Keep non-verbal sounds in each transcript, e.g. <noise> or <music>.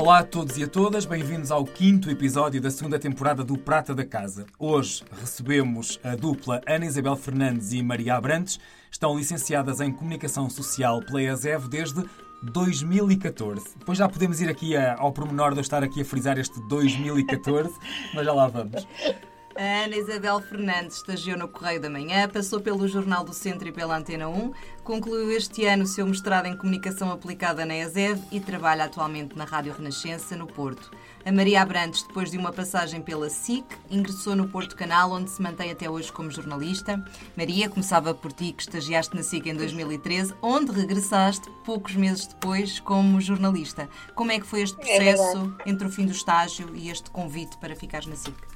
Olá a todos e a todas, bem-vindos ao quinto episódio da segunda temporada do Prata da Casa. Hoje recebemos a dupla Ana Isabel Fernandes e Maria Abrantes. Estão licenciadas em Comunicação Social pela ESEV desde 2014. Depois já podemos ir aqui ao pormenor de eu estar aqui a frisar este 2014, mas já lá vamos. A Ana Isabel Fernandes estagiou no Correio da Manhã, passou pelo Jornal do Centro e pela Antena 1, concluiu este ano o seu mestrado em Comunicação Aplicada na ESEV e trabalha atualmente na Rádio Renascença, no Porto. A Maria Abrantes, depois de uma passagem pela SIC, ingressou no Porto Canal, onde se mantém até hoje como jornalista. Maria, começava por ti, que estagiaste na SIC em 2013, onde regressaste poucos meses depois como jornalista. Como é que foi este é processo é entre o fim do estágio e este convite para ficares na SIC?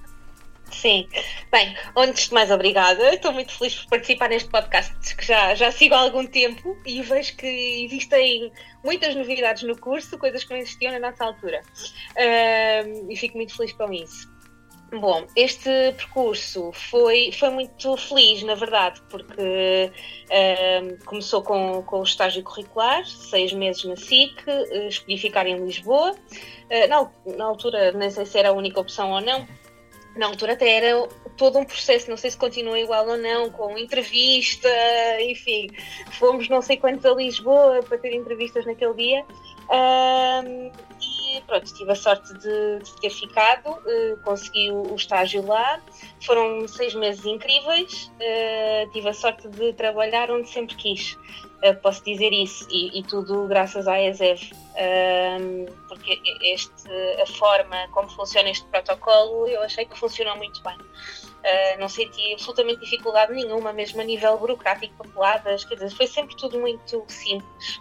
Sim. Bem, antes de mais, obrigada. Estou muito feliz por participar neste podcast que já, já sigo há algum tempo e vejo que existem muitas novidades no curso, coisas que não existiam na nossa altura. E fico muito feliz com isso. Bom, este percurso foi, foi muito feliz, na verdade, porque uh, começou com, com o estágio curricular, seis meses na SIC, uh, escolhi ficar em Lisboa. Uh, na, na altura, nem sei se era a única opção ou não, na altura até era todo um processo, não sei se continua igual ou não, com entrevista, enfim, fomos não sei quantos a Lisboa para ter entrevistas naquele dia. Um, e pronto, tive a sorte de, de ter ficado, uh, consegui o, o, estágio lá. Foram seis meses incríveis, uh, tive a sorte de trabalhar onde sempre quis. Uh, posso dizer isso, e, e, tudo graças à ESEV, porque este, a forma como funciona este protocolo eu achei que funcionou muito bem. Uh, não senti absolutamente dificuldade nenhuma, mesmo a nível burocrático, papeladas, quer dizer, foi sempre tudo muito simples.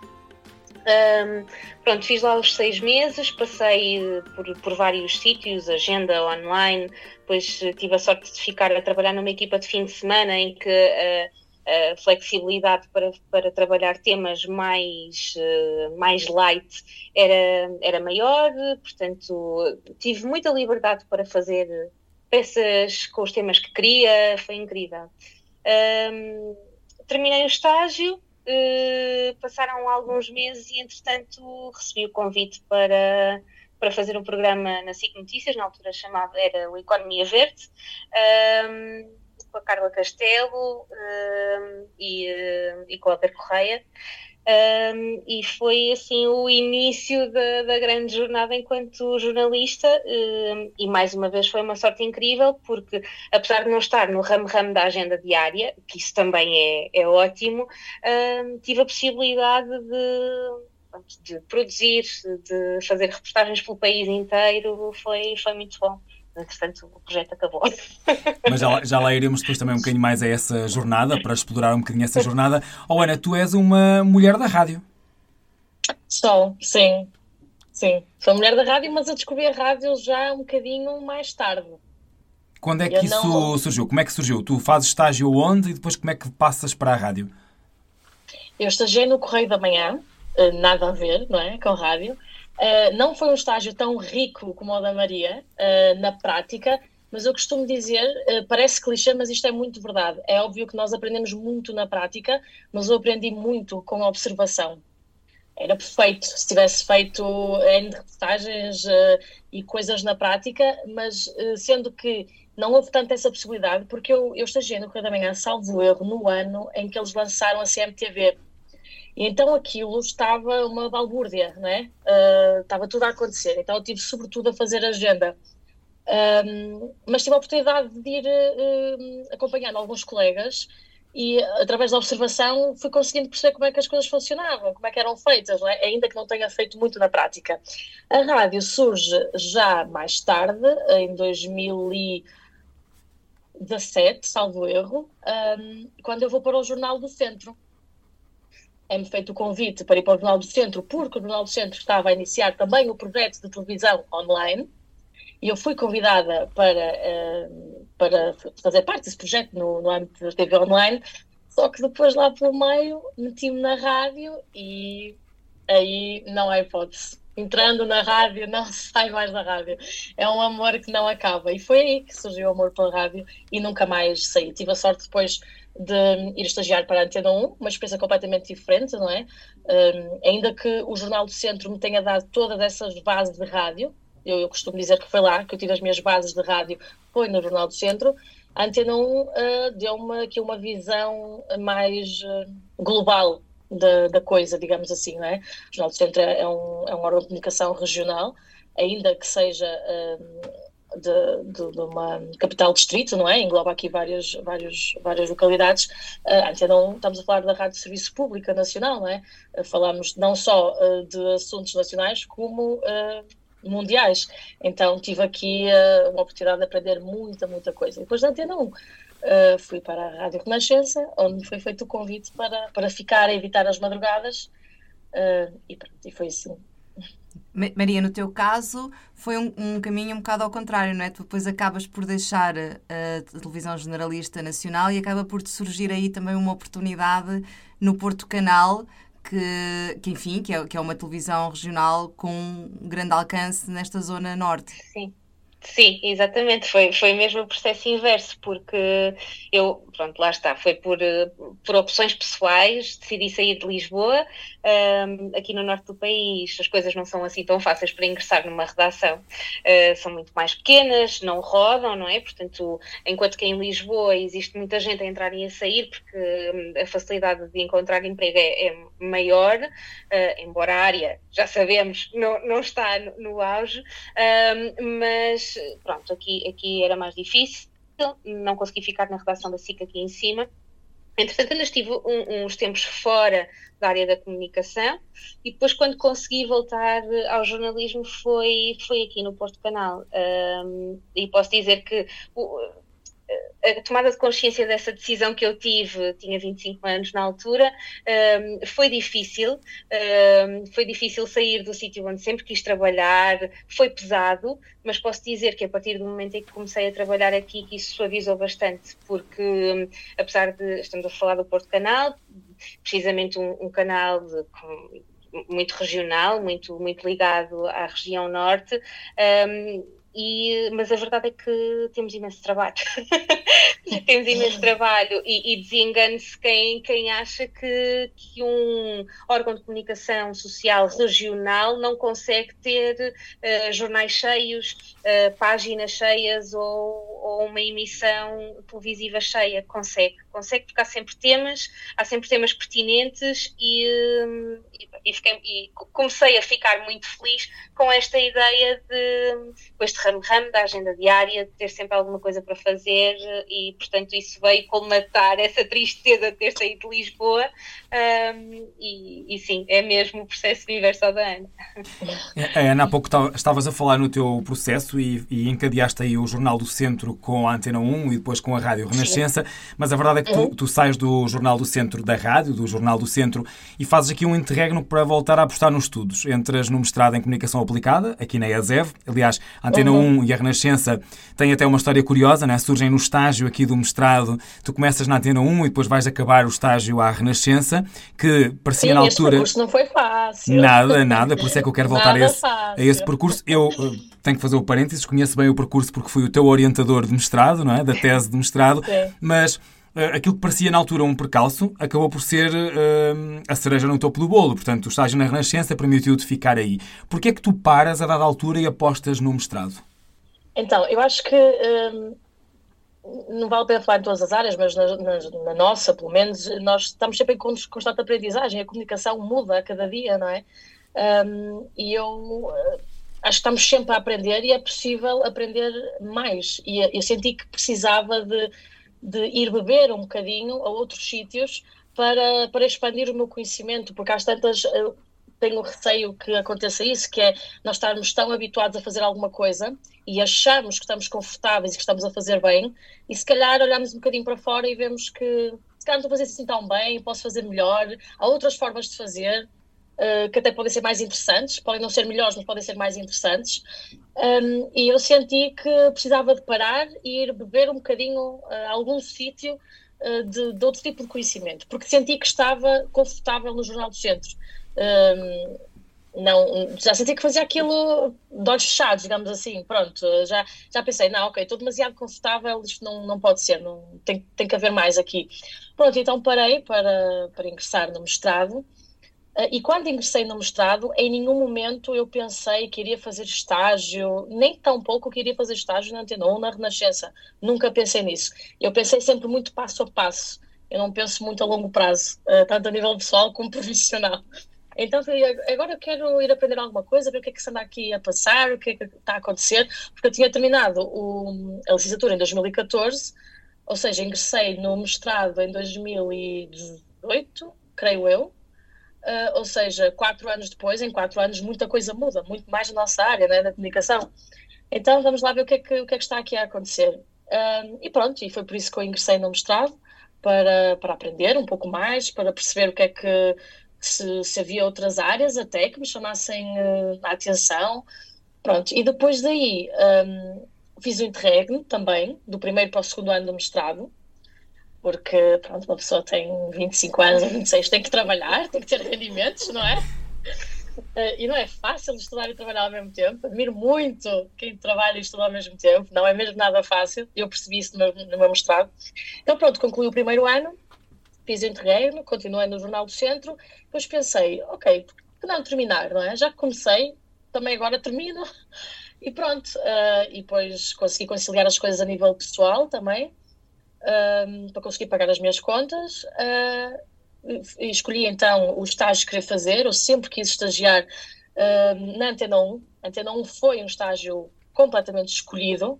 Um, pronto, fiz lá os seis meses, passei por, por vários sítios, agenda online, depois tive a sorte de ficar a trabalhar numa equipa de fim de semana em que a, flexibilidade para, para trabalhar temas mais, uh, mais light era, era maior, portanto tive muita liberdade para fazer peças com os temas que queria, foi incrível. Um, terminei o estágio, uh, passaram alguns meses e, entretanto, recebi o convite para, para fazer um programa na SIC Notícias, na altura chamava, era o Economia Verde, um, com a Carla Castelo um, e, uh, e com a Albert Correia. Um, e foi assim o início da, da grande jornada enquanto jornalista um, e mais uma vez foi uma sorte incrível porque apesar de não estar no ramo-ramo da agenda diária, que isso também é, é ótimo, um, tive a possibilidade de, de produzir, de fazer reportagens pelo país inteiro, foi, foi muito bom entretanto o projeto acabou. Mas já, já lá iremos depois também um bocadinho mais a essa jornada, para explorar um bocadinho essa jornada. Oh Ana, tu és uma mulher da rádio. Sou, sim. Sim, sou mulher da rádio, mas eu descobri a rádio já um bocadinho mais tarde. Quando é que eu isso não... surgiu? Como é que surgiu? Tu fazes estágio onde e depois como é que passas para a rádio? Eu estagiei no Correio da Manhã, eh, nada a ver, não é, com rádio. Uh, não foi um estágio tão rico como o da Maria, uh, na prática, mas eu costumo dizer, uh, parece clichê, mas isto é muito verdade. É óbvio que nós aprendemos muito na prática, mas eu aprendi muito com a observação. Era perfeito se tivesse feito N reportagens e coisas na prática, mas sendo que não houve tanto essa possibilidade, porque eu, eu estagiei no Correio da Manhã, salvo erro, no ano em que eles lançaram a CMTV então aquilo estava uma balbúrdia, não é? Uh, estava tudo a acontecer. Então eu tive sobretudo a fazer agenda. Um, mas tive a oportunidade de ir uh, acompanhando alguns colegas e através da observação fui conseguindo perceber como é que as coisas funcionavam, como é que eram feitas, é? ainda que não tenha feito muito na prática. A rádio surge já mais tarde, em 2017, salvo erro, um, quando eu vou para o Jornal do Centro. É-me feito o convite para ir para o Jornal do Centro, porque o Jornal do Centro estava a iniciar também o projeto de televisão online, e eu fui convidada para, uh, para fazer parte desse projeto no, no âmbito da TV online, só que depois lá pelo meio meti-me na rádio e aí não há hipótese. Entrando na rádio, não <laughs> sai mais da rádio. É um amor que não acaba. E foi aí que surgiu o amor pela rádio e nunca mais saí. Tive a sorte depois de ir estagiar para a Antena 1, uma experiência completamente diferente, não é? Um, ainda que o Jornal do Centro me tenha dado todas essas bases de rádio, eu, eu, costumo dizer que foi lá que eu tive as minhas bases de rádio, foi no Jornal do Centro, a Antena 1 uh, deu-me aqui uma visão mais uh, global da, da, coisa, digamos assim, não é? O Jornal do Centro é um, é um órgão de comunicação regional, ainda que seja uh, de, de, de, uma capital distrito, não é? Engloba aqui várias, várias, várias localidades. Uh, a Antena 1, estamos a falar da Rádio Serviço Pública Nacional, não é? Uh, falamos não só de assuntos nacionais, como mundiais. Então tive aqui uh, uma oportunidade de aprender muita, muita coisa. Depois da Antena 1, uh, fui para a Rádio Renascença, onde me foi feito o convite para, para ficar a evitar as madrugadas uh, e, pronto, e foi assim. Maria, no teu caso, foi um, um, caminho um bocado ao contrário, não é? Tu depois acabas por deixar a televisão generalista nacional e acaba por te surgir aí também uma oportunidade no Porto Canal que, que enfim, que é, que é uma televisão regional com grande alcance nesta zona norte. Sim. Sim, exatamente, foi, foi mesmo o processo inverso, porque eu, pronto, lá está, foi por, por opções pessoais, decidi sair de Lisboa, um, aqui no norte do país as coisas não são assim tão fáceis para ingressar numa redação, uh, são muito mais pequenas, não rodam, não é? Portanto, enquanto que em Lisboa existe muita gente a entrar e a sair, porque hum, a facilidade de encontrar emprego é, é maior, uh, embora a área, já sabemos, não, não está no, no auge, um, mas pronto, aqui, aqui era mais difícil, não consegui ficar na redação da SIC aqui em cima. Entretanto, ainda estive um, uns tempos fora da área da comunicação e depois, quando consegui voltar ao jornalismo, foi, foi aqui no Porto Canal. Um, e posso dizer que a tomada de consciência dessa decisão que eu tive, tinha 25 anos na altura, um, foi difícil. Um, foi difícil sair do sítio onde sempre quis trabalhar, foi pesado, mas posso dizer que a partir do momento em que comecei a trabalhar aqui, que isso suavizou bastante, porque um, apesar de estamos a falar do Porto Canal, precisamente um, um canal de, muito regional, muito, muito ligado à região norte. Um, e, mas a verdade é que temos imenso trabalho. <laughs> temos imenso trabalho e, e desengane-se quem, quem acha que, que um órgão de comunicação social regional não consegue ter uh, jornais cheios, uh, páginas cheias ou, ou, uma emissão televisiva cheia. Consegue, consegue porque há sempre temas, há sempre temas pertinentes e, uh, e, fiquei, e comecei a ficar muito feliz com esta ideia de, com este ramo-ramo da agenda diária, de ter sempre alguma coisa para fazer e, portanto, isso veio colmatar essa tristeza de ter saído de Lisboa um, e, e, sim, é mesmo o processo universal da Ana. É, Ana, há pouco estavas a falar no teu processo e, e encadeaste aí o Jornal do Centro com a Antena 1 e depois com a Rádio Renascença, sim. mas a verdade é que tu, uhum. tu sais do Jornal do Centro da Rádio, do Jornal do Centro, e fazes aqui um interregno para voltar a apostar nos estudos. Entras no mestrado em Comunicação Aplicada, aqui na ESEV. Aliás, a Antena uhum. 1 e a Renascença têm até uma história curiosa, né? surgem no estágio aqui do mestrado. Tu começas na Antena 1 e depois vais acabar o estágio à Renascença, que parecia Sim, na altura. Percurso não foi fácil. Nada, nada, por isso é que eu quero voltar a esse, a esse percurso. Eu uh, tenho que fazer o parênteses, conheço bem o percurso porque fui o teu orientador de mestrado, não é? Da tese de mestrado, Sim. mas aquilo que parecia na altura um percalço acabou por ser uh, a cereja no topo do bolo. Portanto, o estágio na Renascença permitiu-te ficar aí. Porquê é que tu paras a dada altura e apostas no mestrado? Então, eu acho que um, não vale a pena falar em todas as áreas, mas na, na, na, nossa, pelo menos, nós estamos sempre em constante aprendizagem. A comunicação muda a cada dia, não é? Um, e eu acho que estamos sempre a aprender e é possível aprender mais. E eu senti que precisava de de ir beber um bocadinho a outros sítios para, para expandir o meu conhecimento, porque às tantas tenho receio que aconteça isso, que é nós estarmos tão habituados a fazer alguma coisa e acharmos que estamos confortáveis e que estamos a fazer bem, e se calhar olhamos um bocadinho para fora e vemos que se calhar não estou a fazer assim tão bem, posso fazer melhor, há outras formas de fazer. Uh, que até podem ser mais interessantes, podem não ser melhores, mas podem ser mais interessantes. Um, e eu senti que precisava de parar e ir beber um bocadinho uh, a algum sítio uh, de, de, outro tipo de conhecimento, porque senti que estava confortável no Jornal do Centro. Um, não, já senti que fazia aquilo de olhos fechados, digamos assim, pronto, já, já pensei, não, ok, estou demasiado confortável, isto não, não pode ser, não, tem, tem que haver mais aqui. Pronto, então parei para, para ingressar no mestrado, eh, e quando ingressei no mestrado, em nenhum momento eu pensei que iria fazer estágio, nem tão pouco que iria fazer estágio na Antena ou na Renascença, nunca pensei nisso. Eu pensei sempre muito passo a passo, eu não penso muito a longo prazo, eh, tanto a nível pessoal como <laughs> profissional. Então, agora eu quero ir aprender alguma coisa, ver o que é que se anda aqui a passar, o que é que está a acontecer, porque eu tinha terminado o, a licenciatura em 2014, ou seja, ingressei no mestrado em 2018, creio eu, uh, ou seja, quatro anos depois, em quatro anos, muita coisa muda, muito mais na nossa área, né, da comunicação. Então, vamos lá ver o que é que, o que, é que está aqui a acontecer. Uh, e pronto, e foi por isso que eu ingressei no mestrado, para, para aprender um pouco mais, para perceber o que é que se, se havia outras áreas até que me chamassem uh, a atenção. Pronto, e depois daí um, fiz o interregno também, do primeiro para o segundo ano do mestrado, porque pronto, uma pessoa tem 25 anos ou 26, tem que trabalhar, tem que ter rendimentos, não é? Uh, e não é fácil estudar e trabalhar ao mesmo tempo. Admiro muito quem trabalha e estuda ao mesmo tempo, não é mesmo nada fácil. Eu percebi isso no meu, no meu mestrado. Então, pronto, concluí o primeiro ano fiz interregno, continuei no Jornal do Centro, depois pensei, ok, por que não terminar, não é? Já que comecei, também agora termino, e pronto. Uh, e depois consegui conciliar as coisas a nível pessoal também, uh, para conseguir pagar as minhas contas. Uh, escolhi então o estágio que queria fazer, eu sempre quis estagiar na Antena 1. A Antena 1 foi um estágio completamente escolhido,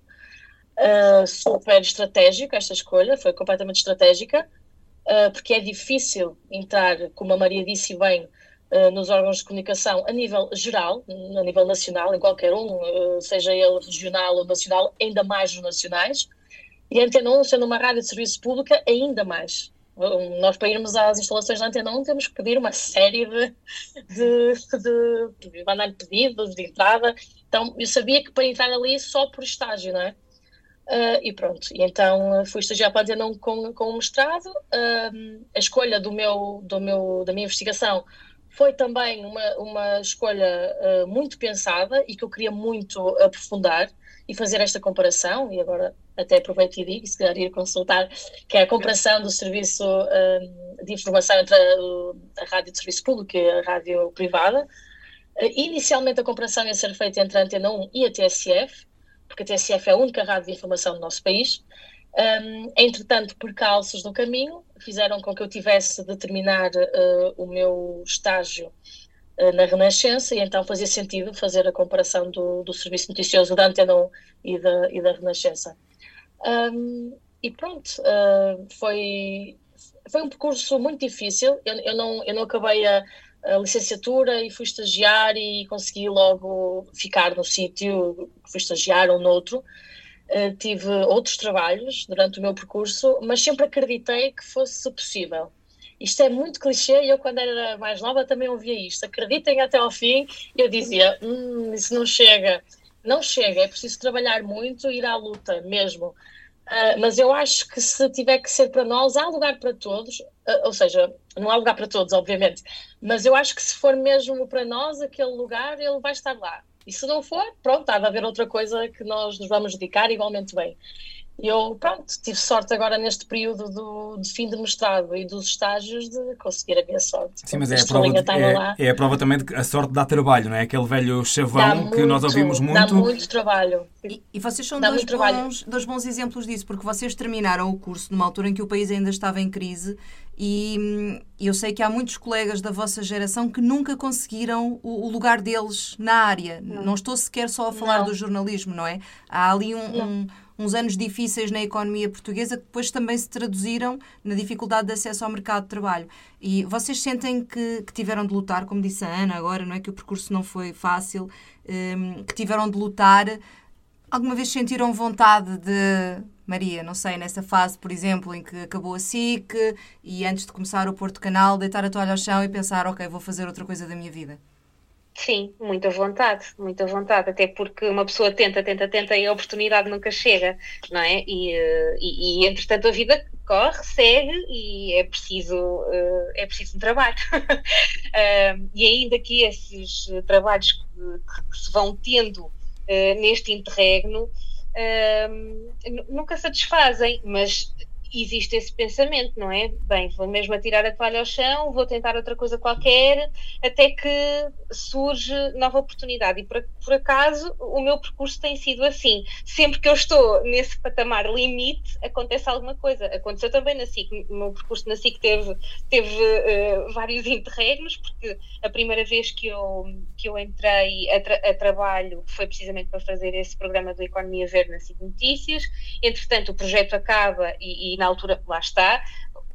super estratégico esta escolha, foi completamente estratégica uh, porque é difícil entrar, como a Maria disse bem, uh, nos órgãos de comunicação a nível geral, a nível nacional, em qualquer um, uh, seja ele regional ou nacional, ainda mais nos nacionais. E a Antena 1, sendo uma rádio de serviço pública, ainda mais. Nós, para irmos às instalações da Antena 1, temos que pedir uma série de, de, de, mandar pedidos de entrada. Então, eu sabia que para entrar ali só por estágio, não é? Uh, e pronto, e então fui estagiar para a Antena com, com o mestrado. Uh, a escolha do meu, do meu, da minha investigação foi também uma, uma escolha uh, muito pensada e que eu queria muito aprofundar e fazer esta comparação. E agora até aproveito e digo, se calhar ir consultar, que é a comparação do serviço de informação entre a, a, rádio de serviço público e a rádio privada. inicialmente a comparação ia ser feita entre a Antena 1 e a TSF, porque a TSF é a única rádio de informação do nosso país. Um, entretanto, percalços no caminho fizeram com que eu tivesse de terminar uh, o meu estágio uh, na Renascença e então fazia sentido fazer a comparação do, do serviço noticioso da Antena 1 e da, e da Renascença. Um, e pronto, uh, foi, foi um percurso muito difícil. Eu, eu, não, eu não acabei a, a licenciatura e fui estagiar e consegui logo ficar no sítio, fui estagiar ou noutro. Uh, tive outros trabalhos durante o meu percurso, mas sempre acreditei que fosse possível. Isto é muito clichê e eu, quando era mais nova, também ouvia isto. Acreditem até ao fim. Eu dizia: hum, isso não chega. Não chega, é preciso trabalhar muito e ir à luta mesmo. Uh, mas eu acho que se tiver que ser para nós, há lugar para todos, uh, ou seja, não há lugar para todos, obviamente, mas eu acho que se for mesmo para nós aquele lugar, ele vai estar lá. E se não for, pronto, há de haver outra coisa que nós nos vamos dedicar igualmente bem eu, pronto, tive sorte agora neste período do, de fim de mestrado e dos estágios de conseguir a minha sorte. Sim, mas é a, prova, é, é, a prova também de que a sorte dá trabalho, não é? Aquele velho chavão que nós ouvimos muito. Dá muito trabalho. E, e vocês são dois bons, dois bons exemplos disso, porque vocês terminaram o curso numa altura em que o país ainda estava em crise e eu sei que há muitos colegas da vossa geração que nunca conseguiram o, o lugar deles na área. Não. não estou sequer só a falar não. do jornalismo, não é? Há ali um, um uns anos difíceis na economia portuguesa que depois também se traduziram na dificuldade de acesso ao mercado de trabalho. E vocês sentem que, que tiveram de lutar, como disse a Ana agora, não é que o percurso não foi fácil, um, que tiveram de lutar. Alguma vez sentiram vontade de Maria, não sei, nessa fase, por exemplo, em que acabou a SIC e antes de começar o Porto Canal, deitar a toalha ao chão e pensar, ok, vou fazer outra coisa da minha vida? Sim, muita vontade, muita vontade, até porque uma pessoa tenta, tenta, tenta e a oportunidade nunca chega, não é? E, eh, e, e entretanto a vida corre, segue e é preciso, eh, é preciso um trabalho. <laughs> e ainda que esses trabalhos que, que se vão tendo eh, neste interregno nunca satisfazem, mas existe esse pensamento, não é? Bem, vou mesmo atirar a toalha ao chão, vou tentar outra coisa qualquer, até que surge nova oportunidade. E por, por acaso o meu percurso tem sido assim. Sempre que eu estou nesse patamar limite, acontece alguma coisa. Aconteceu também na SIC. O meu percurso na SIC teve, teve uh, vários <laughs> interregnos, porque a primeira vez que eu, que eu entrei a, tra a trabalho foi precisamente para fazer esse programa do Economia Verde na SIC Notícias. Entretanto, o projeto acaba e, e na altura, lá está,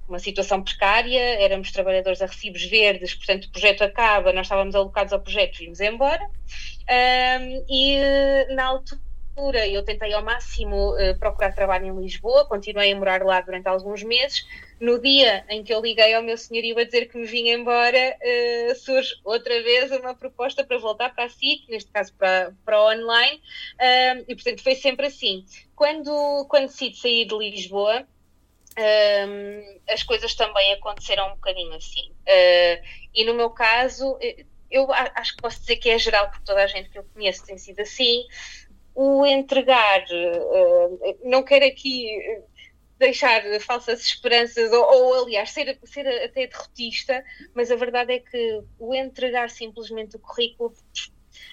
uma situação precária, éramos trabalhadores a recibos verdes, portanto o projeto acaba, nós estávamos alocados ao projeto, vimos embora. Um, e na altura eu tentei ao máximo uh, procurar trabalho em Lisboa, continuei a morar lá durante alguns meses. No dia em que eu liguei ao meu senhorio a dizer que me vinha embora, uh, surge outra vez uma proposta para voltar para a SIC, neste caso para, para online, um, e portanto foi sempre assim. Quando, quando decidi sair de Lisboa, um, as coisas também aconteceram um bocadinho assim. Uh, e no meu caso, eh, eu acho que posso dizer que é geral, porque toda a gente que eu conheço tem sido assim. O entregar, uh, não quero aqui deixar falsas esperanças, ou, ou, aliás, ser, ser até derrotista, mas a verdade é que o entregar simplesmente o currículo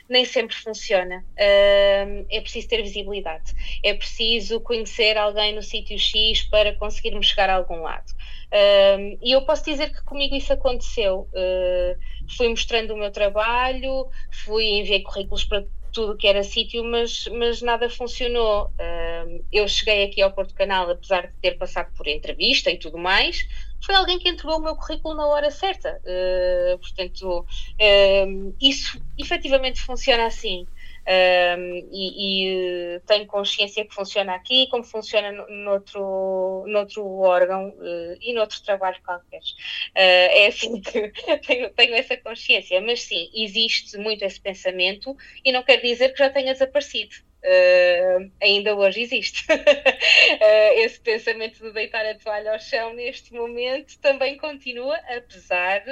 nem sempre funciona. Uh, é preciso ter visibilidade, é preciso conhecer alguém no sítio X para conseguirmos chegar a algum lado. Uh, e eu posso dizer que comigo isso aconteceu. Uh, fui mostrando o meu trabalho, fui enviei currículos para tudo que era sítio, mas, mas nada funcionou. eu cheguei aqui ao Porto Canal, apesar de ter passado por entrevista e tudo mais, foi alguém que entregou o meu currículo na hora certa. Uh, portanto, uh, isso efetivamente funciona assim. Uh, e, e tenho consciência que funciona aqui, como funciona noutro, noutro órgão uh, e noutro trabalho qualquer. Uh, é assim que <laughs> tenho, tenho, essa consciência, mas sim, existe muito esse pensamento e não quer dizer que já tenha desaparecido uh, ainda hoje existe. uh, <laughs> esse pensamento de deitar a toalha ao chão neste momento também continua, apesar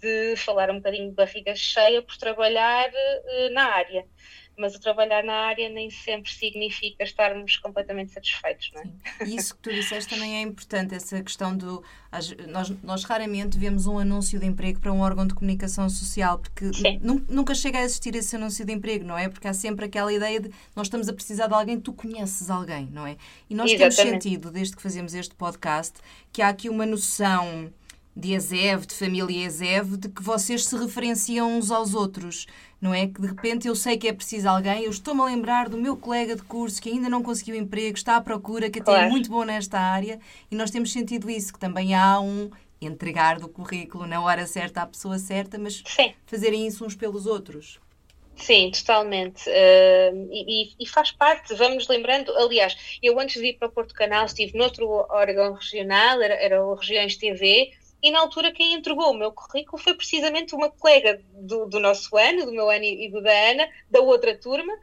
de falar um bocadinho de barriga cheia por trabalhar uh, na área mas o trabalhar na área nem sempre significa estarmos completamente satisfeitos, não é? Sim. Isso que tu disseste também é importante, essa questão do. Nós, nós raramente vemos um anúncio de emprego para um órgão de comunicação social, porque nunca chega a existir esse anúncio de emprego, não é? Porque há sempre aquela ideia de nós estamos a precisar de alguém, tu conheces alguém, não é? E nós Exatamente. temos sentido, desde que fazemos este podcast, que há aqui uma noção de ESEV, de família ESEV, de que vocês se referenciam uns aos outros não é? Que de repente eu sei que é preciso alguém, eu estou-me a lembrar do meu colega de curso que ainda não conseguiu emprego, está à procura, que até é claro. é muito bom nesta área, e nós temos sentido isso, que também há um entregar do currículo na hora certa à pessoa certa, mas Sim. fazerem isso uns pelos outros. Sim, totalmente. Uh, e, e, faz parte, vamos lembrando, aliás, eu antes de ir para o Porto Canal estive noutro órgão regional, era, era o Regiões TV, e na altura quem entregou o meu currículo foi precisamente uma colega do, do nosso ano, do meu ano e do da Ana, da outra turma,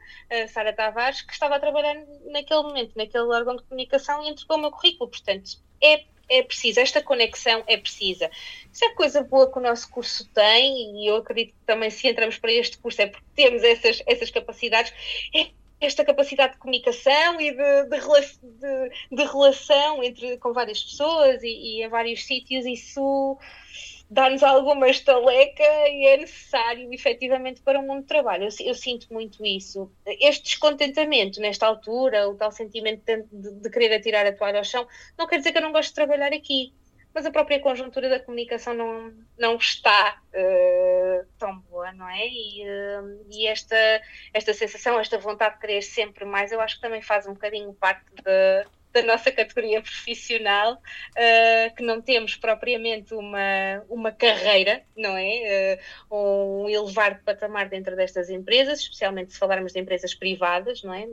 Sara Tavares, que estava a trabalhar naquele momento, naquele órgão de comunicação e entregou o meu currículo. Portanto, é, é preciso, esta conexão é precisa. Isso é coisa boa que o nosso curso tem, e eu acredito que também se entramos para este curso é porque temos essas, essas capacidades. É esta capacidade de comunicação e de, de, de, de relação entre, com várias pessoas e, e em vários sítios, isso dá-nos alguma estaleca e é necessário efetivamente para um mundo de trabalho. Eu, eu, sinto muito isso. Este descontentamento nesta altura, o tal sentimento de, de, querer atirar a toalha ao chão, não quer dizer que eu não gosto de trabalhar aqui mas a própria conjuntura da comunicação não, não está uh, tão boa, não é? E, uh, e, esta, esta sensação, esta vontade de querer sempre mais, eu acho que também faz um bocadinho parte de, da nossa categoria profissional, uh, que não temos propriamente uma, uma carreira, não é? Uh, um elevar de patamar dentro destas empresas, especialmente se falarmos de empresas privadas, não é?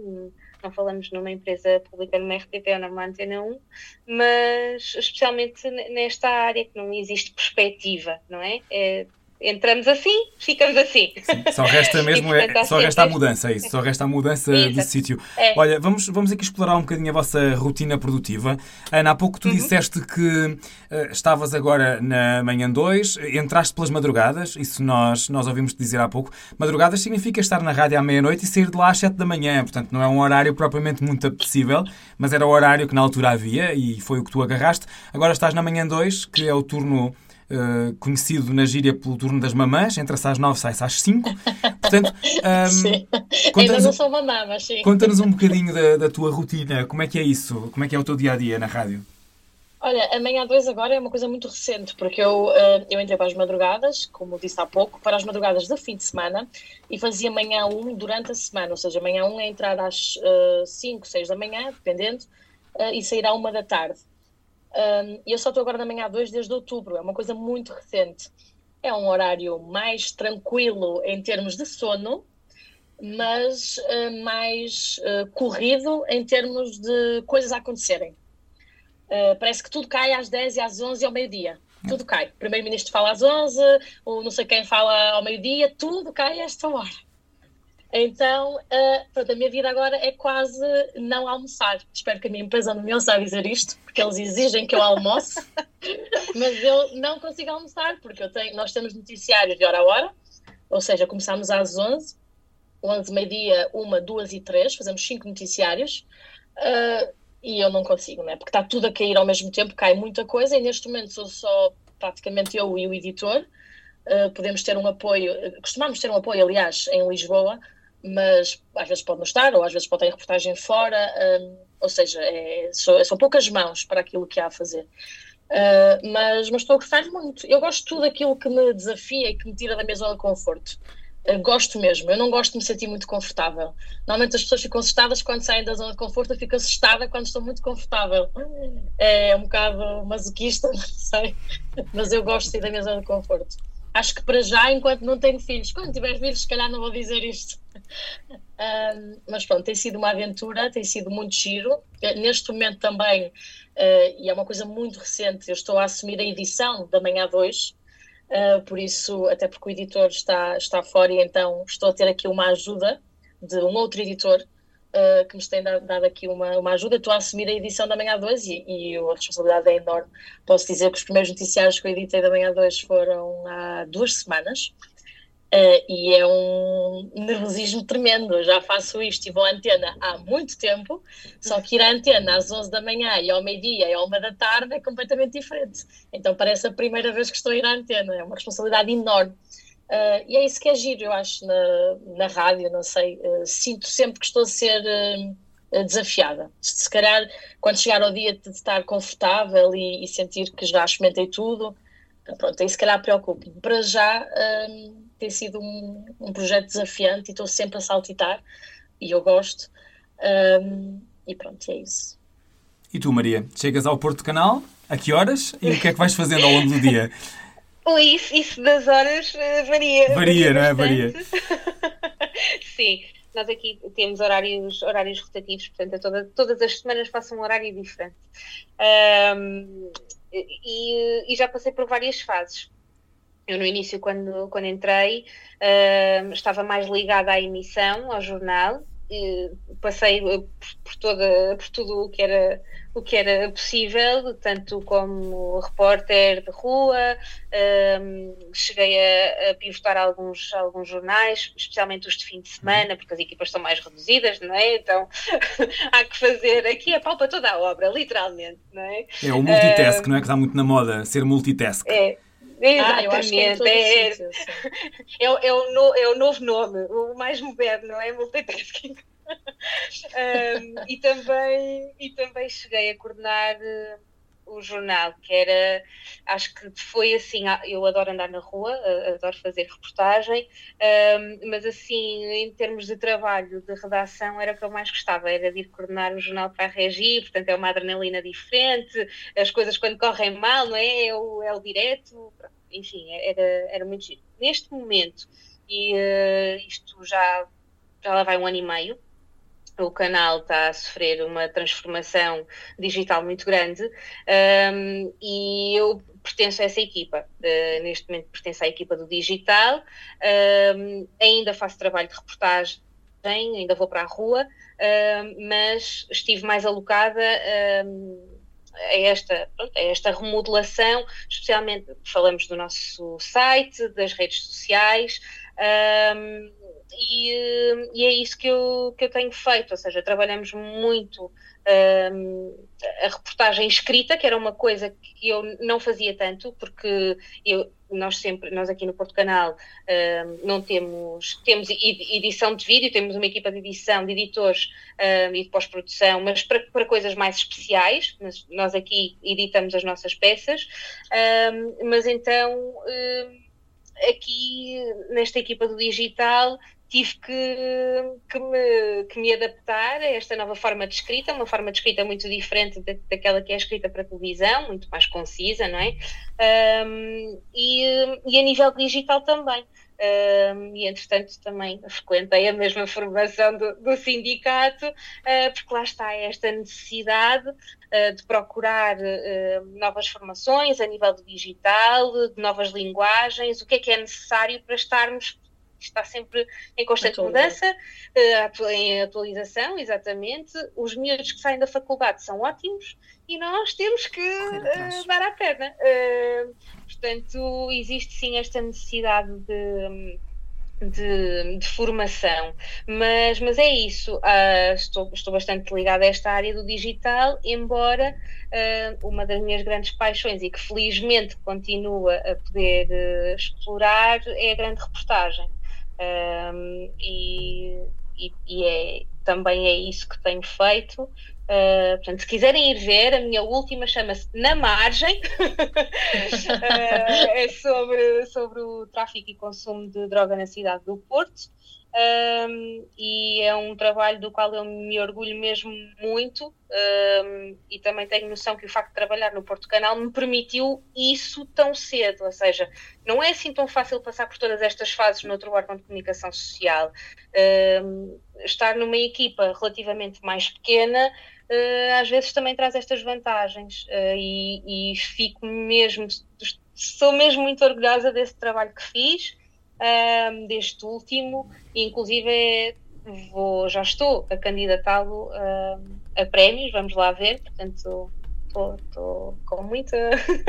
não falamos numa empresa pública, numa RTP ou numa Antena 1, mas especialmente nesta área que não existe perspectiva, não é? é entramos assim, ficamos assim. Sim, só resta <laughs> mesmo, e, portanto, é, só resta a mudança, é isso, só resta a mudança de sítio. É. Olha, vamos, vamos aqui explorar um bocadinho a vossa rotina produtiva. Ana, há pouco tu uhum. disseste que uh, estavas agora na manhã 2, entraste pelas madrugadas, isso nós, nós ouvimos-te dizer há pouco. Madrugadas significa estar na rádio à meia-noite e sair de lá às 7 da manhã, portanto não é um horário propriamente muito apetecível, mas era o horário que na altura havia e foi o que tu agarraste. Agora estás na manhã 2, que é o turno uh, conhecido na gíria pelo turno das mamãs, entra-se às 9, sai-se às 5. Portanto, <laughs> um, ainda não sou mamã, mas sim. Conta-nos um bocadinho da, da, tua rotina, como é que é isso? Como é que é o teu dia a dia na rádio? Olha, a manhã 2 agora é uma coisa muito recente, porque eu, uh, eu entrei para as madrugadas, como disse há pouco, para as madrugadas do fim de semana e fazia manhã 1 um durante a semana, ou seja, manhã 1 um é entrar às uh, 5, 6 da manhã, dependendo, uh, e sair à 1 da tarde. Um, e eu só estou agora na manhã 2 desde outubro, é uma coisa muito recente. É um horário mais tranquilo em termos de sono, mas uh, mais uh, corrido em termos de coisas a acontecerem. Uh, parece que tudo cai às 10 e às 11 e ao meio-dia. Tudo cai. O primeiro-ministro fala às 11, ou não sei quem fala ao meio-dia, tudo cai a esta hora. Então, uh, pronto, a minha vida agora é quase não almoçar. Espero que a minha empresa não me ouça dizer isto, porque eles exigem que eu almoce, <laughs> mas eu não consigo almoçar, porque eu tenho, nós temos noticiários de hora a hora, ou seja, começamos às 11, 11, meio-dia, 1, 2 e 3, fazemos 5 noticiários, uh, e eu não consigo, né? porque está tudo a cair ao mesmo tempo, cai muita coisa, e neste momento sou só praticamente eu e o editor. Uh, podemos ter um apoio, costumamos ter um apoio, aliás, em Lisboa, mas às vezes pode não estar, ou às vezes pode ter reportagem fora, um, ou seja, é, são, são, poucas mãos para aquilo que há a fazer. Uh, mas, mas estou a gostar muito. Eu gosto de tudo aquilo que me desafia e que me tira da minha zona de conforto. Uh, gosto mesmo, eu não gosto de me sentir muito confortável. Normalmente as pessoas ficam assustadas quando saem da zona de conforto, eu fico assustada quando estou muito confortável. É um bocado masoquista, <laughs> não sei, mas eu gosto de sair da minha zona de conforto acho que para já, enquanto não tenho filhos, quando tiver filhos, se calhar não vou dizer isto. <laughs> Um, mas pronto, tem sido uma aventura, tem sido muito giro. Eh, neste momento também, uh, e é uma coisa muito recente, eu estou a assumir a edição da Manhã 2, uh, eh, por isso, até porque o editor está, está fora e então estou a ter aqui uma ajuda de um outro editor uh, que nos tem dado, dado, aqui uma, uma ajuda. Estou a assumir a edição da Manhã 2 e, e, a responsabilidade é enorme. Posso dizer que os primeiros noticiários que eu editei da Manhã 2 foram há duas semanas. Uh, e é um nervosismo tremendo. Já faço isto e vou à antena há muito tempo, só que ir à antena às 11 da manhã e ao meio-dia e à 1 da tarde é completamente diferente. Então parece a primeira vez que estou a ir à antena, é uma responsabilidade enorme. Uh, e é isso que é giro, eu acho, na, na rádio, não sei. Uh, sinto sempre que estou a ser uh, desafiada. Se calhar, quando chegar ao dia de estar confortável e, e sentir que já experimentei tudo, pronto, aí se calhar preocupo-me. Para já, tem sido um, um, projeto desafiante e estou sempre a saltitar, e eu gosto. e pronto, é isso. E tu, Maria, chegas ao Porto Canal, a que horas e o que é que vais fazendo ao longo do dia? <laughs> isso, isso das horas uh, varia. Varia, não é? Varia. <laughs> Sim, nós aqui temos horários, horários rotativos, portanto, toda, todas as semanas faço um horário diferente. Um, e, e, já passei por várias fases. Eu, no início, quando, quando entrei, uh, estava mais ligada à emissão, ao jornal, passei por, por, toda, por tudo o que era o que era possível, tanto como repórter de rua, um, cheguei a, a, pivotar alguns, alguns jornais, especialmente os de fim de semana, porque as equipas são mais reduzidas, não é? Então <laughs> há que fazer aqui a pau para toda a obra, literalmente, não é? É o multitask, um, não é? Que está muito na moda, ser multitask. É. Exatamente. Ah, é, é, é, é, o no, é o novo nome, o mais moderno, não é? Multitasking <laughs> um, e, também, e também cheguei a coordenar uh, o jornal, que era, acho que foi assim, ah, eu adoro andar na rua, adoro fazer reportagem, mas assim, em termos de trabalho, de redação, era o que eu mais gostava, era de ir coordenar o jornal para a Regi, portanto é uma adrenalina diferente, as coisas quando correm mal, não é? É o, é o direto, enfim, era, era muito giro. Neste momento, e uh, isto já, já lá vai um ano e meio, o canal está a sofrer uma transformação digital muito grande um, e eu pertenço a essa equipa. Uh, neste momento pertenço à equipa do digital, um, ainda faço trabalho de reportagem, ainda vou para a rua, uh, mas estive mais alocada a esta, pronto, a esta remodelação, especialmente falamos do nosso site, das redes sociais. E, e, é isso que eu, que eu tenho feito, ou seja, trabalhamos muito um, a reportagem escrita, que era uma coisa que eu não fazia tanto, porque eu, nós sempre, nós aqui no Porto Canal um, não temos, temos edição de vídeo, temos uma equipa de edição, de editores um, e de pós-produção, mas para, para coisas mais especiais, nós aqui editamos as nossas peças, mas então aqui nesta equipa do digital tive que, que, me, que me adaptar a esta nova forma de escrita, uma forma de escrita muito diferente da, daquela que é escrita para televisão, muito mais concisa, não é? Um, e, e a nível digital também. Um, e entretanto também frequentei a mesma formação do, do sindicato, uh, porque lá está esta necessidade uh, de procurar uh, novas formações a nível do digital, de novas linguagens, o que é que é necessário para estarmos está sempre em constante mudança, eh, em atualização, exatamente. Os miúdos que saem da faculdade são ótimos e nós temos que uh, dar a perna. Uh, portanto, existe sim esta necessidade de. De, de, formação, mas, mas é isso. Uh, estou, estou bastante ligada a esta área do digital, embora uh, uma das minhas grandes paixões e que felizmente continua a poder uh, explorar é a grande reportagem. Um, e, e, e, é, também é isso que tenho feito. Uh, portanto, se quiserem ir ver, a minha última chama-se Na Margem, uh, <laughs> é sobre, sobre o tráfico e consumo de droga na cidade do Porto um, e é um trabalho do qual eu me orgulho mesmo muito. Um, e também tenho noção que o facto de trabalhar no Porto Canal me permitiu isso tão cedo, ou seja, não é assim tão fácil passar por todas estas fases no outro órgão de comunicação social. Um, estar numa equipa relativamente mais pequena uh, às vezes também traz estas vantagens uh, e, e fico mesmo, sou mesmo muito orgulhosa desse trabalho que fiz um, deste último, inclusive vou, já estou a candidatá-lo a prémios, vamos lá ver, portanto estou com muita,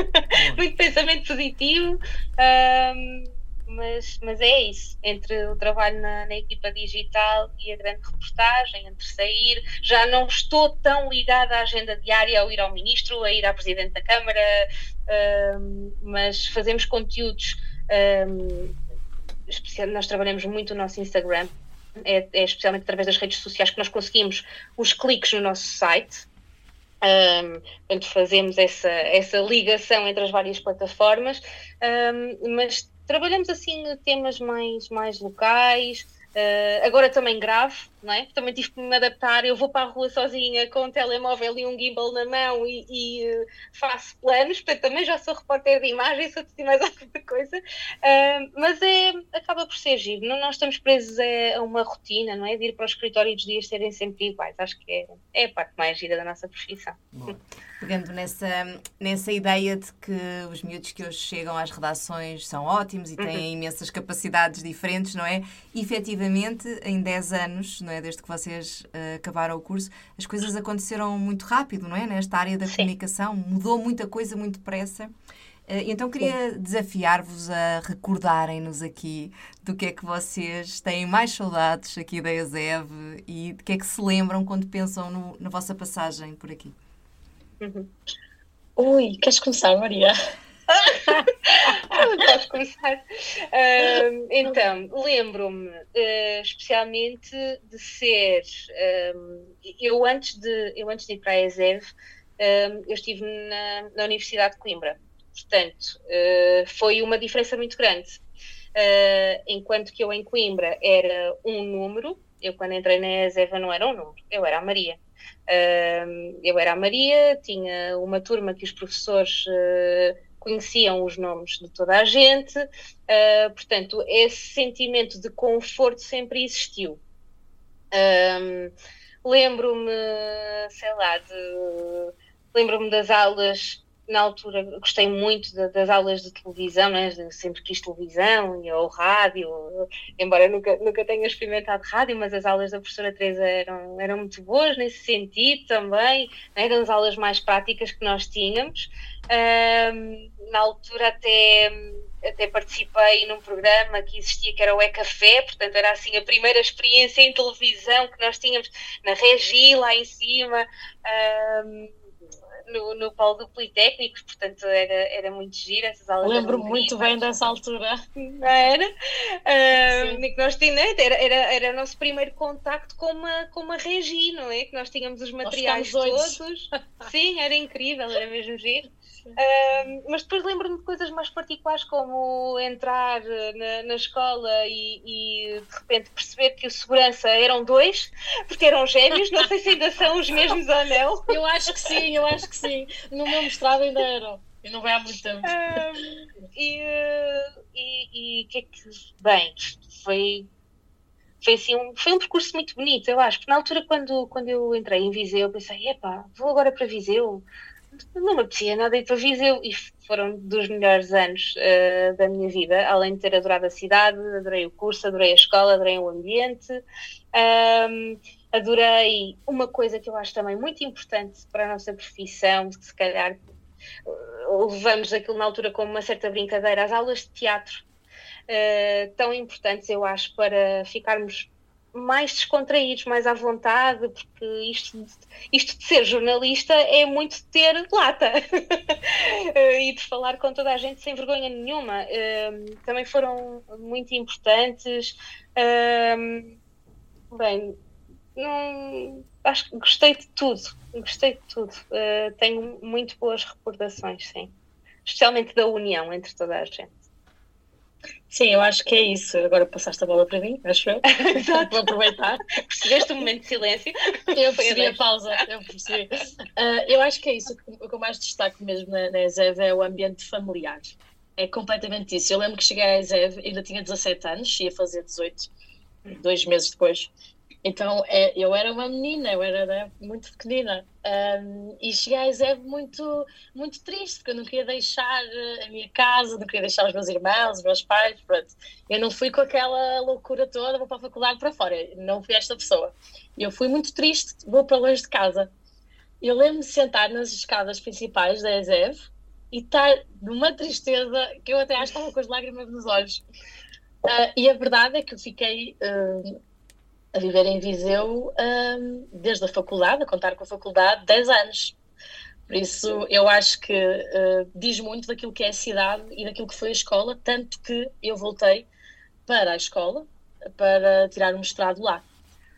<laughs> muito pensamento positivo. Um, mas, mas é isso, entre o trabalho na, na, equipa digital e a grande reportagem, entre sair, já não estou tão ligada à agenda diária ao ir ao ministro, a ir à presidente da Câmara, um, mas fazemos conteúdos um, nós trabalhamos muito o nosso Instagram, é, é, especialmente através das redes sociais que nós conseguimos os cliques no nosso site. Um, portanto, fazemos essa, essa ligação entre as várias plataformas, um, mas trabalhamos assim temas mais, mais locais, Uh, agora também grave, não é? Também tive que me adaptar. Eu vou para a rua sozinha com um telemóvel e um gimbal na mão e, e uh, faço planos, portanto também já sou repórter de imagem, sou de mais <laughs> alguma coisa. Uh, mas é, acaba por ser giro. Não, nós estamos presos a, a, uma rotina, não é? De ir para o escritório e os dias serem sempre iguais. Acho que é, é a parte mais gira da nossa profissão. <laughs> Pegando nessa, nessa ideia de que os miúdos que hoje chegam às redações são ótimos e têm uhum. imensas capacidades diferentes, não é? E, efetivamente, em 10 anos, não é? Desde que vocês uh, acabaram o curso, as coisas aconteceram muito rápido, não é? Nesta área da Sim. comunicação, mudou muita coisa muito depressa. Uh, então queria desafiar-vos a recordarem-nos aqui do que é que vocês têm mais saudades aqui da ESEV e de que é que se lembram quando pensam no, na vossa passagem por aqui. Uhum. Ui, queres começar, Maria? <laughs> Podes começar. Uh, então, lembro-me uh, especialmente de ser. Uh, eu, antes de, eu, antes de ir para a ESEV, eu estive na, na, Universidade de Coimbra. Portanto, ah, foi uma diferença muito grande. Ah, enquanto que eu em Coimbra era um número, eu quando entrei na ESEV não era um número, eu era a Maria. Eu era a Maria, tinha uma turma que os professores uh, conheciam os nomes de toda a gente, uh, portanto, esse sentimento de conforto sempre existiu. Lembro-me, sei lá, de lembro-me das aulas na altura gostei muito de, das aulas de televisão, né? sempre quis televisão ou rádio, embora nunca, nunca tenha experimentado rádio, mas as aulas da professora Teresa eram, eram muito boas nesse sentido também, né? eram as aulas mais práticas que nós tínhamos. Um, na altura até até participei num programa que existia que era o E-Café, portanto era assim a primeira experiência em televisão que nós tínhamos na Regi, lá em cima. Um, no, no polo do Politécnico, portanto era, era muito giro essas aulas. Lembro muito bem dessa altura. Não era? Uh, que nós tínhamos, era, era, era o nosso primeiro contacto com uma, com uma regi, não é? Que nós tínhamos os materiais todos. <laughs> Sim, era incrível, era mesmo giro. Uh, mas depois lembro-me de coisas mais particulares, como entrar na, na escola e, e, de repente perceber que o segurança eram dois, porque eram gêmeos, não sei se ainda são os mesmos ou não. Eu acho que sim, eu acho que sim. No meu mestrado ainda eram. E não vai há muito tempo. Uh, e o que é que. Bem, foi foi assim um, foi um percurso muito bonito, eu acho, porque na altura quando, quando eu entrei em Viseu, eu pensei, epá, vou agora para Viseu, não me apetecia nada ir para Viseu e foram dos melhores anos uh, da minha vida, além de ter adorado a cidade, adorei o curso, adorei a escola, adorei o ambiente, um, adorei uma coisa que eu acho também muito importante para a nossa profissão, que se calhar levamos aquilo na altura como uma certa brincadeira, as aulas de teatro, uh, tão importantes eu acho para ficarmos mais descontraídos, mais à vontade, porque isto, isto de ser jornalista é muito ter lata <laughs> e de falar com toda a gente sem vergonha nenhuma. Um, também foram muito importantes. Bem, não, acho que gostei de tudo, gostei de tudo. Uh, tenho muito boas recordações, sim. Especialmente da união entre toda a gente. Sim, eu acho que é isso. Agora passaste a bola para mim, acho eu. <laughs> Vou aproveitar. Percebeste o momento de silêncio? Eu percebi a pausa, eu percebi. Uh, eu acho que é isso. O que eu mais destaco mesmo na, na ESEV é o ambiente familiar. É completamente isso. Eu lembro que cheguei à ESEV, ainda tinha 17 anos, ia fazer 18, dois meses depois. Então é, eu era uma menina, eu era né, muito pequenina um, e cheguei a Ezeb muito, muito triste, porque eu não queria deixar a minha casa, não queria deixar os meus irmãos, os meus pais, pronto. Eu não fui com aquela loucura toda, vou para a faculdade para fora, não fui esta pessoa. Eu fui muito triste, vou para longe de casa. Eu lembro-me sentar nas escadas principais da Ezev e estar numa tristeza que eu até acho que estava com as lágrimas nos olhos. Uh, e a verdade é que eu fiquei uh, a viver em Viseu um, desde a faculdade, a contar com a faculdade, 10 anos. Por isso, eu acho que uh, diz muito daquilo que é a cidade e daquilo que foi a escola, tanto que eu voltei para a escola para tirar o mestrado lá.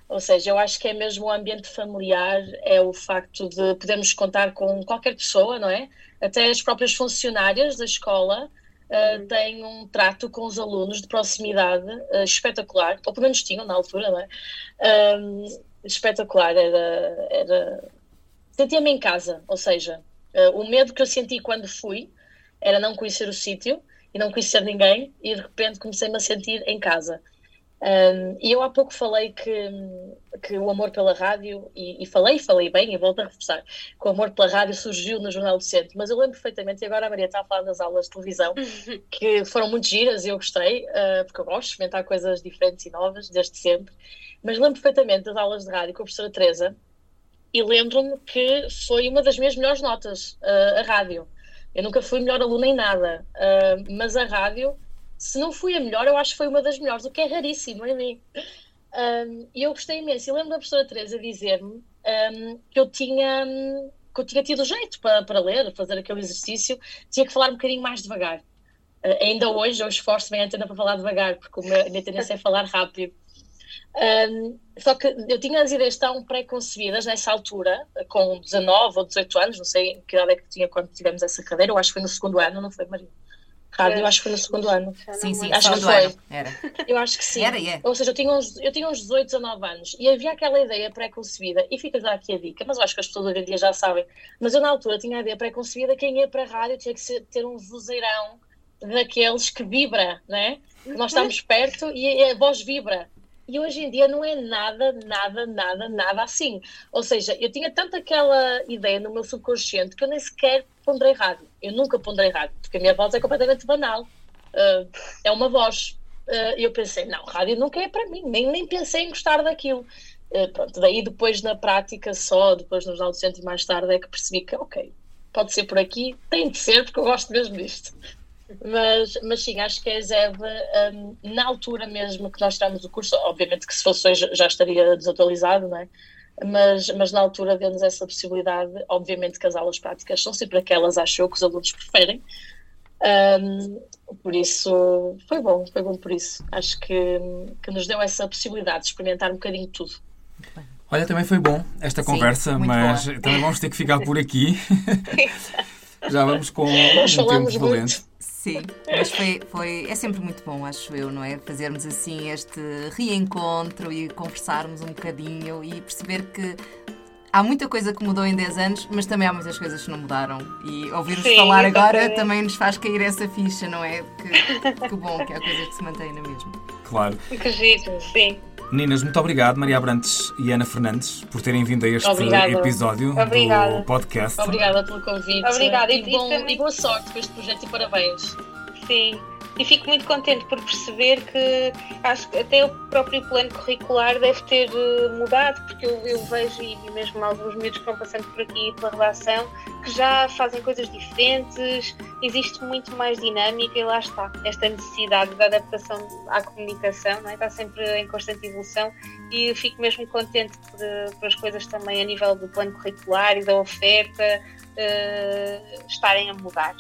Ou seja, eu acho que é mesmo o ambiente familiar, é o facto de podermos contar com qualquer pessoa, não é? Até as próprias funcionárias da escola uh, têm um trato com os alunos de proximidade uh, espetacular, ou pelo menos tinham na altura, não é? Um, espetacular, era. era... Sentia-me em casa, ou seja, o medo que eu senti quando fui era não conhecer o sítio e não conhecer ninguém, e de repente comecei-me a sentir em casa. Um, e eu há pouco falei que, que o amor pela rádio, e, e, falei, falei bem, e volto a reforçar, que o amor pela rádio surgiu no Jornal do Centro, mas eu lembro perfeitamente, e agora a Maria está a falar das aulas de televisão, <laughs> que foram muito giras e eu gostei, uh, porque eu gosto de experimentar coisas diferentes e novas, desde sempre, mas lembro perfeitamente das aulas de rádio com a professora Teresa, e lembro-me que foi uma das minhas melhores notas, uh, a rádio. Eu nunca fui melhor aluna em nada, uh, mas a rádio se não fui a melhor, eu acho que foi uma das melhores, o que é raríssimo em mim. Um, e eu gostei imenso. E lembro da professora Teresa dizer-me um, que eu tinha que eu tinha tido jeito para, para ler, fazer aquele exercício, tinha que falar um bocadinho mais devagar. Uh, ainda hoje eu esforço-me a antena para falar devagar, porque a minha tendência é falar rápido. Um, só que eu tinha as ideias tão pré-concebidas nessa altura, com 19 ou 18 anos, não sei que idade é que tinha quando tivemos essa cadeira, eu acho que foi no segundo ano, não foi, Maria? Rádio, eu acho que foi no segundo ano. Sim, sim, acho que foi. Ano. Era. Eu acho que sim. Era, é. Ou seja, eu tinha, uns, eu tinha uns 18, 19 anos e havia aquela ideia pré-concebida, e fica já aqui a dica, mas eu acho que as pessoas hoje em dia já sabem. Mas eu na altura tinha a ideia pré-concebida, quem ia para a rádio tinha que ser, ter um vozeirão daqueles que vibra, né? Que nós estamos <laughs> perto e a voz vibra. E hoje em dia não é nada, nada, nada, nada assim. Ou seja, eu tinha tanto aquela ideia no meu subconsciente que eu nem sequer ponderei rádio. Eu nunca ponderei rádio, porque a minha voz é completamente banal. Uh, é uma voz. Uh, eu pensei, não, rádio nunca é para mim, nem, nem pensei em gostar daquilo. Uh, pronto, daí depois na prática só, depois no Jornal e mais tarde é que percebi que, ok, pode ser por aqui, tem de ser, porque eu gosto mesmo disto. Mas, mas sim, acho que a ESEV, um, na altura mesmo que nós tiramos o curso, obviamente que se fosse hoje já estaria desatualizado, não é? Mas, mas na altura deu-nos essa possibilidade, obviamente que as aulas práticas são sempre aquelas, acho eu, que os alunos preferem. Um, por isso, foi bom, foi bom por isso. Acho que, que nos deu essa possibilidade de experimentar um bocadinho de tudo. Olha, também foi bom esta Sim, conversa, mas boa. também vamos ter que ficar por aqui. <laughs> Já vamos com Nós um tempo valente. Sim, mas foi, foi, é sempre muito bom, acho eu, não é? Fazermos assim este reencontro e conversarmos um bocadinho e perceber que há muita coisa que mudou em 10 anos, mas também há muitas coisas que não mudaram. E ouvir-vos falar agora também nos faz cair essa ficha, não é? Que, que bom que há coisas que se mantêm na mesma. Claro. Que giro, sim. Meninas, muito obrigado, Maria Abrantes e Ana Fernandes, por terem vindo a este Obrigada. episódio Obrigada. do podcast. Obrigada pelo convite. Obrigada. E, e, bom, e boa sorte com este projeto e parabéns. Sim e fico muito contente por perceber que acho que até o próprio plano curricular deve ter eh, mudado, porque eu, eu vejo, e mesmo alguns miúdos que vão passando por aqui pela relação, que já fazem coisas diferentes, existe muito mais dinâmica e lá está, esta necessidade de adaptação à comunicação, é? está sempre em constante evolução e fico mesmo contente por, por as coisas também a nível do plano curricular e da oferta uh, estarem a mudar.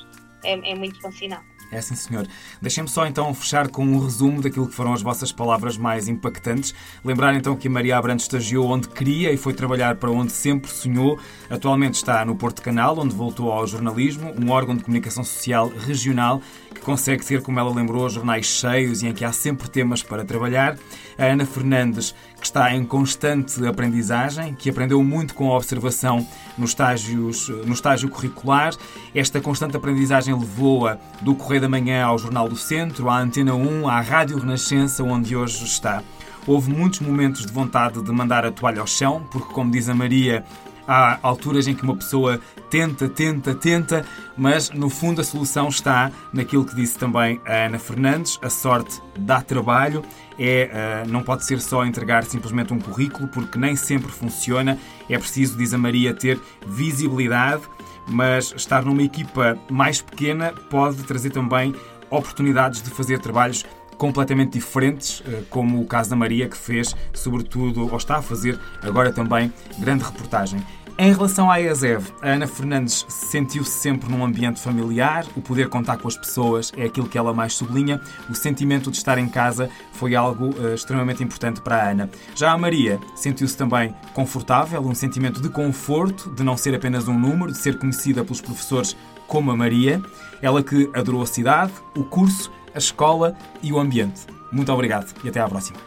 É, é muito bom sinal. É sim, senhor. Deixem-me só então fechar com um resumo daquilo que foram as vossas palavras mais impactantes. Lembrar então que a Maria Abrantes estagiou onde queria e foi trabalhar para onde sempre sonhou. Atualmente está no Porto Canal, onde voltou ao jornalismo, um órgão de comunicação social regional que consegue ter, como ela lembrou, jornais cheios e em que há sempre temas para trabalhar. A Ana Fernandes, que está em constante aprendizagem, que aprendeu muito com a observação nos estágios, no estágio curricular. Esta constante aprendizagem levou-a do Correio da Manhã ao Jornal do Centro, à Antena 1, à Rádio Renascença, onde hoje está. Houve muitos momentos de vontade de mandar a toalha ao chão, porque, como diz a Maria, há alturas em que uma pessoa tenta, tenta, tenta, mas no fundo a solução está naquilo que disse também a Ana Fernandes: a sorte dá trabalho, é, uh, não pode ser só entregar simplesmente um currículo, porque nem sempre funciona. É preciso, diz a Maria, ter visibilidade, mas estar numa equipa mais pequena pode trazer também oportunidades de fazer trabalhos completamente diferentes, eh, como o caso da Maria, que fez, sobretudo, ou está a fazer agora também, grande reportagem. Em relação à ESEV, a Ana Fernandes sentiu-se sempre num ambiente familiar, o poder contar com as pessoas é aquilo que ela mais sublinha, o sentimento de estar em casa foi algo uh, extremamente importante para a Ana. Já a Maria sentiu-se também confortável, um sentimento de conforto, de não ser apenas um número, de ser conhecida pelos professores como a Maria, ela que adorou a cidade, o curso a escola e o ambiente. Muito obrigado e até à próxima.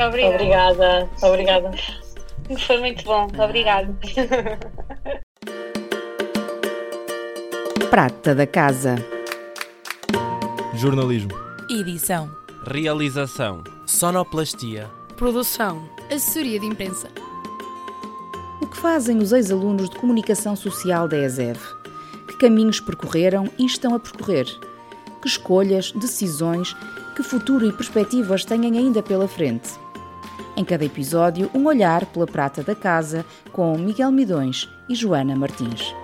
Obrigada. Obrigada. Obrigada. Foi muito bom. Obrigada. Prata da Casa. Jornalismo. Edição. Realização. Sonoplastia. Produção. Assessoria de imprensa. O que fazem os ex-alunos de comunicação social da ESEV? Que caminhos percorreram e estão a percorrer? Que escolhas, decisões, que futuro e perspectivas têm ainda pela frente. Em cada episódio, um olhar pela prata da casa com Miguel Midões e Joana Martins.